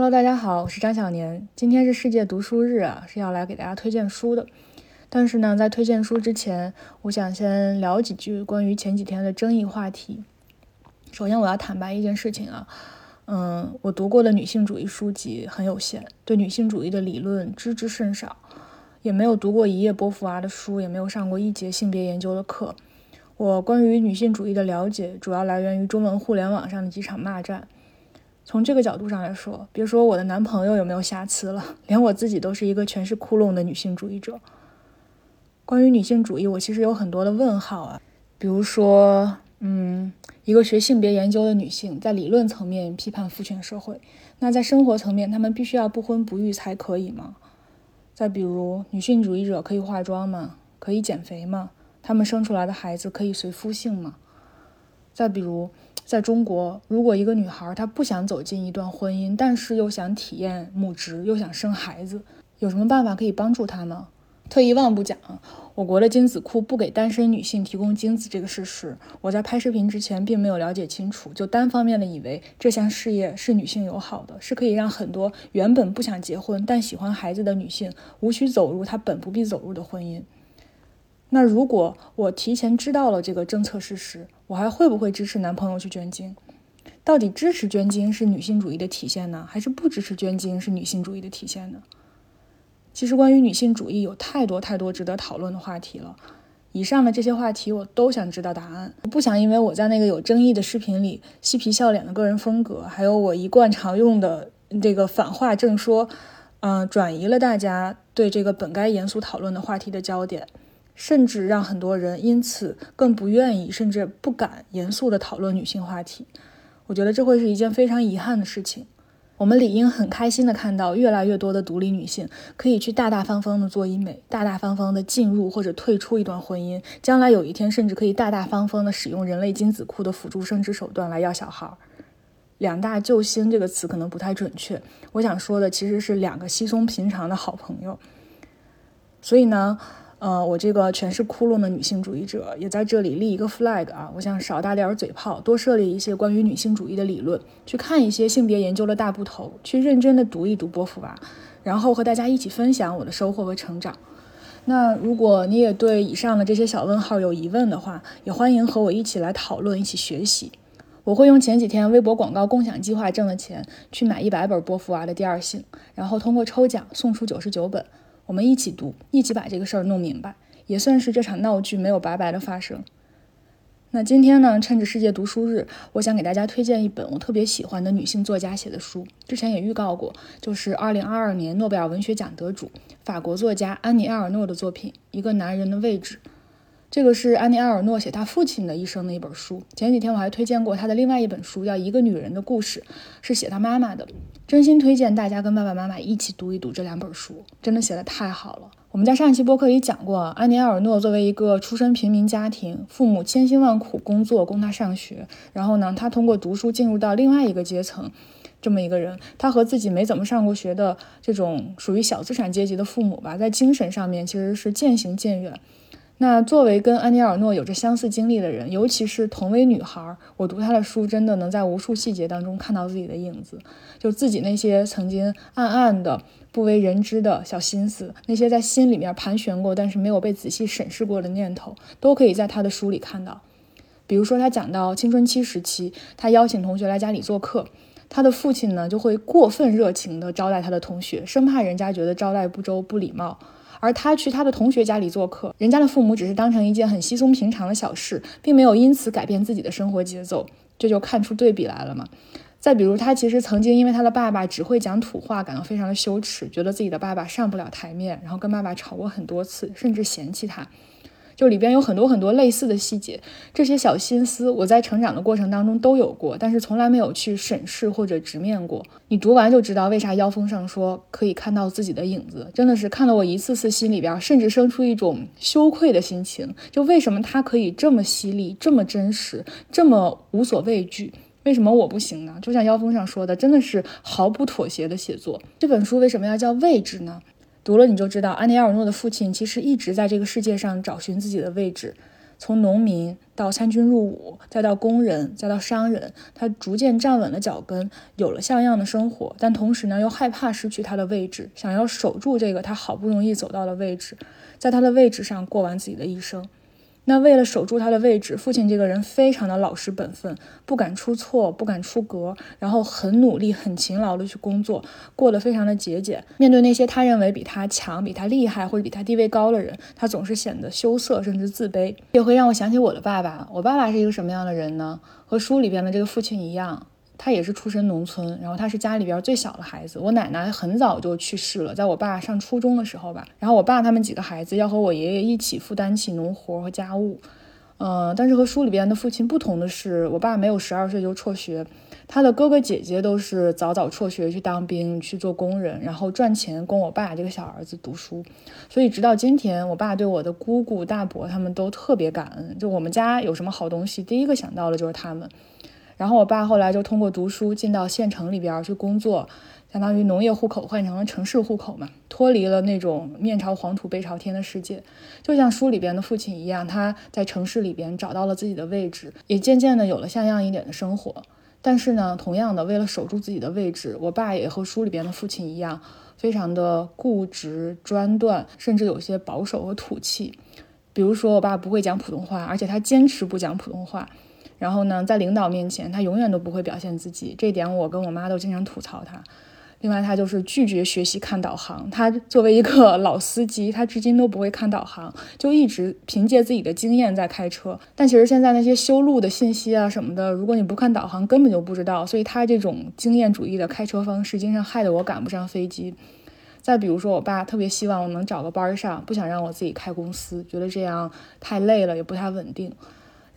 Hello，大家好，我是张小年。今天是世界读书日啊，是要来给大家推荐书的。但是呢，在推荐书之前，我想先聊几句关于前几天的争议话题。首先，我要坦白一件事情啊，嗯，我读过的女性主义书籍很有限，对女性主义的理论知之甚少，也没有读过一页波伏娃的书，也没有上过一节性别研究的课。我关于女性主义的了解，主要来源于中文互联网上的几场骂战。从这个角度上来说，别说我的男朋友有没有瑕疵了，连我自己都是一个全是窟窿的女性主义者。关于女性主义，我其实有很多的问号啊。比如说，嗯，一个学性别研究的女性，在理论层面批判父权社会，那在生活层面，她们必须要不婚不育才可以吗？再比如，女性主义者可以化妆吗？可以减肥吗？她们生出来的孩子可以随夫姓吗？再比如。在中国，如果一个女孩她不想走进一段婚姻，但是又想体验母职，又想生孩子，有什么办法可以帮助她呢？退一万步讲，我国的精子库不给单身女性提供精子这个事实，我在拍视频之前并没有了解清楚，就单方面的以为这项事业是女性友好的，是可以让很多原本不想结婚但喜欢孩子的女性无需走入她本不必走入的婚姻。那如果我提前知道了这个政策事实，我还会不会支持男朋友去捐精？到底支持捐精是女性主义的体现呢，还是不支持捐精是女性主义的体现呢？其实关于女性主义有太多太多值得讨论的话题了。以上的这些话题我都想知道答案，我不想因为我在那个有争议的视频里嬉皮笑脸的个人风格，还有我一贯常用的这个反话正说，嗯，转移了大家对这个本该严肃讨论的话题的焦点。甚至让很多人因此更不愿意，甚至不敢严肃地讨论女性话题。我觉得这会是一件非常遗憾的事情。我们理应很开心地看到越来越多的独立女性可以去大大方方地做医美，大大方方地进入或者退出一段婚姻。将来有一天，甚至可以大大方方地使用人类精子库的辅助生殖手段来要小孩。两大救星这个词可能不太准确，我想说的其实是两个稀松平常的好朋友。所以呢？呃，我这个全是窟窿的女性主义者也在这里立一个 flag 啊！我想少打点嘴炮，多设立一些关于女性主义的理论，去看一些性别研究的大部头，去认真的读一读波伏娃，然后和大家一起分享我的收获和成长。那如果你也对以上的这些小问号有疑问的话，也欢迎和我一起来讨论，一起学习。我会用前几天微博广告共享计划挣的钱去买一百本波伏娃的第二性，然后通过抽奖送出九十九本。我们一起读，一起把这个事儿弄明白，也算是这场闹剧没有白白的发生。那今天呢，趁着世界读书日，我想给大家推荐一本我特别喜欢的女性作家写的书。之前也预告过，就是2022年诺贝尔文学奖得主法国作家安妮埃尔诺的作品《一个男人的位置》。这个是安妮埃尔诺写她父亲的一生的一本书。前几天我还推荐过她的另外一本书，叫《一个女人的故事》，是写她妈妈的。真心推荐大家跟爸爸妈妈一起读一读这两本书，真的写的太好了。我们在上一期播客里讲过，安妮埃尔诺作为一个出身平民家庭，父母千辛万苦工作供她上学，然后呢，她通过读书进入到另外一个阶层，这么一个人，她和自己没怎么上过学的这种属于小资产阶级的父母吧，在精神上面其实是渐行渐远。那作为跟安妮尔诺有着相似经历的人，尤其是同为女孩，我读她的书，真的能在无数细节当中看到自己的影子。就自己那些曾经暗暗的、不为人知的小心思，那些在心里面盘旋过但是没有被仔细审视过的念头，都可以在她的书里看到。比如说，他讲到青春期时期，他邀请同学来家里做客，他的父亲呢就会过分热情地招待他的同学，生怕人家觉得招待不周、不礼貌。而他去他的同学家里做客，人家的父母只是当成一件很稀松平常的小事，并没有因此改变自己的生活节奏，这就看出对比来了嘛。再比如，他其实曾经因为他的爸爸只会讲土话，感到非常的羞耻，觉得自己的爸爸上不了台面，然后跟爸爸吵过很多次，甚至嫌弃他。就里边有很多很多类似的细节，这些小心思我在成长的过程当中都有过，但是从来没有去审视或者直面过。你读完就知道为啥腰封上说可以看到自己的影子，真的是看得我一次次心里边甚至生出一种羞愧的心情。就为什么他可以这么犀利、这么真实、这么无所畏惧，为什么我不行呢？就像腰封上说的，真的是毫不妥协的写作。这本书为什么要叫位置呢？读了你就知道，安妮埃尔诺的父亲其实一直在这个世界上找寻自己的位置。从农民到参军入伍，再到工人，再到商人，他逐渐站稳了脚跟，有了像样的生活，但同时呢，又害怕失去他的位置，想要守住这个他好不容易走到的位置，在他的位置上过完自己的一生。那为了守住他的位置，父亲这个人非常的老实本分，不敢出错，不敢出格，然后很努力、很勤劳的去工作，过得非常的节俭。面对那些他认为比他强、比他厉害或者比他地位高的人，他总是显得羞涩甚至自卑。也会让我想起我的爸爸。我爸爸是一个什么样的人呢？和书里边的这个父亲一样。他也是出身农村，然后他是家里边最小的孩子。我奶奶很早就去世了，在我爸上初中的时候吧。然后我爸他们几个孩子要和我爷爷一起负担起农活和家务。嗯，但是和书里边的父亲不同的是，我爸没有十二岁就辍学，他的哥哥姐姐都是早早辍学去当兵去做工人，然后赚钱供我爸这个小儿子读书。所以直到今天，我爸对我的姑姑大伯他们都特别感恩。就我们家有什么好东西，第一个想到的就是他们。然后我爸后来就通过读书进到县城里边去工作，相当于农业户口换成了城市户口嘛，脱离了那种面朝黄土背朝天的世界。就像书里边的父亲一样，他在城市里边找到了自己的位置，也渐渐的有了像样一点的生活。但是呢，同样的，为了守住自己的位置，我爸也和书里边的父亲一样，非常的固执专断，甚至有些保守和土气。比如说，我爸不会讲普通话，而且他坚持不讲普通话。然后呢，在领导面前，他永远都不会表现自己，这点我跟我妈都经常吐槽他。另外，他就是拒绝学习看导航。他作为一个 老司机，他至今都不会看导航，就一直凭借自己的经验在开车。但其实现在那些修路的信息啊什么的，如果你不看导航，根本就不知道。所以他这种经验主义的开车方式，经常害得我赶不上飞机。再比如说，我爸特别希望我能找个班上，不想让我自己开公司，觉得这样太累了，也不太稳定。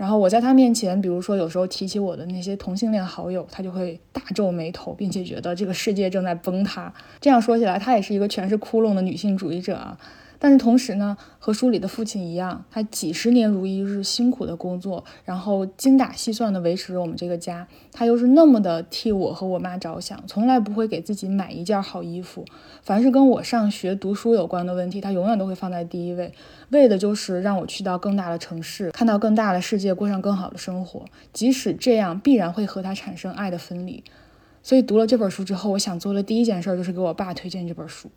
然后我在他面前，比如说有时候提起我的那些同性恋好友，他就会大皱眉头，并且觉得这个世界正在崩塌。这样说起来，他也是一个全是窟窿的女性主义者啊。但是同时呢，和书里的父亲一样，他几十年如一日辛苦的工作，然后精打细算的维持着我们这个家。他又是那么的替我和我妈着想，从来不会给自己买一件好衣服。凡是跟我上学读书有关的问题，他永远都会放在第一位，为的就是让我去到更大的城市，看到更大的世界，过上更好的生活。即使这样，必然会和他产生爱的分离。所以读了这本书之后，我想做的第一件事就是给我爸推荐这本书。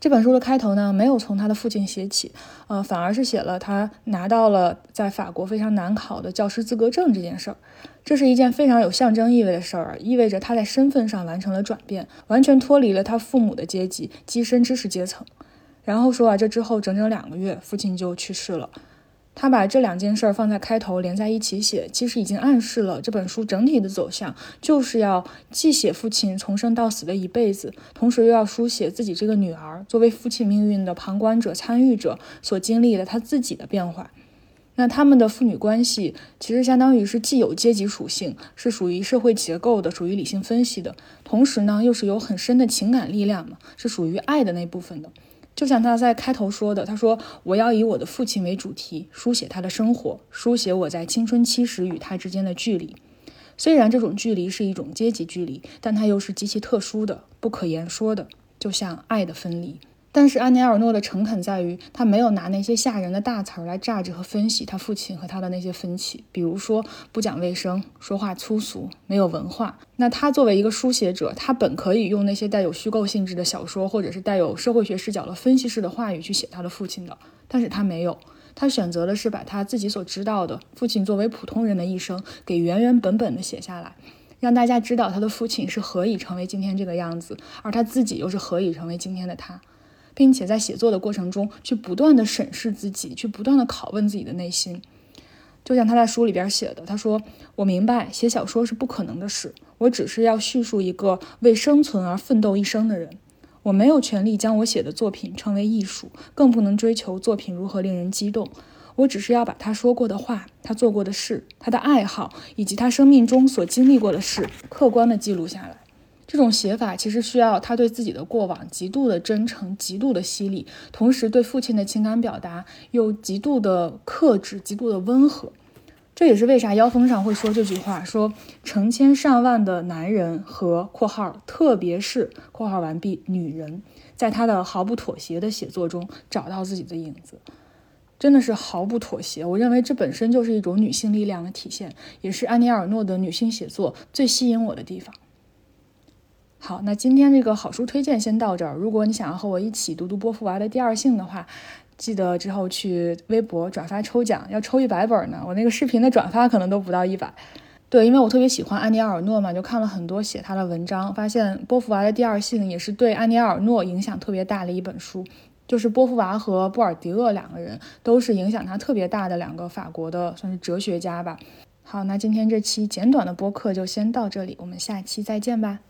这本书的开头呢，没有从他的父亲写起，呃，反而是写了他拿到了在法国非常难考的教师资格证这件事儿。这是一件非常有象征意味的事儿，意味着他在身份上完成了转变，完全脱离了他父母的阶级，跻身知识阶层。然后说啊，这之后整整两个月，父亲就去世了。他把这两件事儿放在开头连在一起写，其实已经暗示了这本书整体的走向，就是要既写父亲从生到死的一辈子，同时又要书写自己这个女儿作为父亲命运的旁观者、参与者所经历的他自己的变化。那他们的父女关系其实相当于是既有阶级属性，是属于社会结构的，属于理性分析的，同时呢又是有很深的情感力量嘛，是属于爱的那部分的。就像他在开头说的，他说：“我要以我的父亲为主题，书写他的生活，书写我在青春期时与他之间的距离。虽然这种距离是一种阶级距离，但它又是极其特殊的、不可言说的，就像爱的分离。”但是安尼尔诺的诚恳在于，他没有拿那些吓人的大词儿来榨着和分析他父亲和他的那些分歧，比如说不讲卫生、说话粗俗、没有文化。那他作为一个书写者，他本可以用那些带有虚构性质的小说，或者是带有社会学视角的分析式的话语去写他的父亲的，但是他没有，他选择的是把他自己所知道的父亲作为普通人的一生给原原本本的写下来，让大家知道他的父亲是何以成为今天这个样子，而他自己又是何以成为今天的他。并且在写作的过程中，去不断的审视自己，去不断的拷问自己的内心。就像他在书里边写的，他说：“我明白写小说是不可能的事，我只是要叙述一个为生存而奋斗一生的人。我没有权利将我写的作品称为艺术，更不能追求作品如何令人激动。我只是要把他说过的话、他做过的事、他的爱好以及他生命中所经历过的事，客观的记录下来。”这种写法其实需要他对自己的过往极度的真诚、极度的犀利，同时对父亲的情感表达又极度的克制、极度的温和。这也是为啥妖风上会说这句话：说成千上万的男人和（括号）特别是（括号完毕）女人，在他的毫不妥协的写作中找到自己的影子。真的是毫不妥协。我认为这本身就是一种女性力量的体现，也是安妮尔诺的女性写作最吸引我的地方。好，那今天这个好书推荐先到这儿。如果你想要和我一起读读波伏娃的《第二性》的话，记得之后去微博转发抽奖，要抽一百本呢。我那个视频的转发可能都不到一百。对，因为我特别喜欢安妮尔诺嘛，就看了很多写他的文章，发现波伏娃的《第二性》也是对安妮尔诺影响特别大的一本书。就是波伏娃和布尔迪厄两个人都是影响他特别大的两个法国的算是哲学家吧。好，那今天这期简短的播客就先到这里，我们下期再见吧。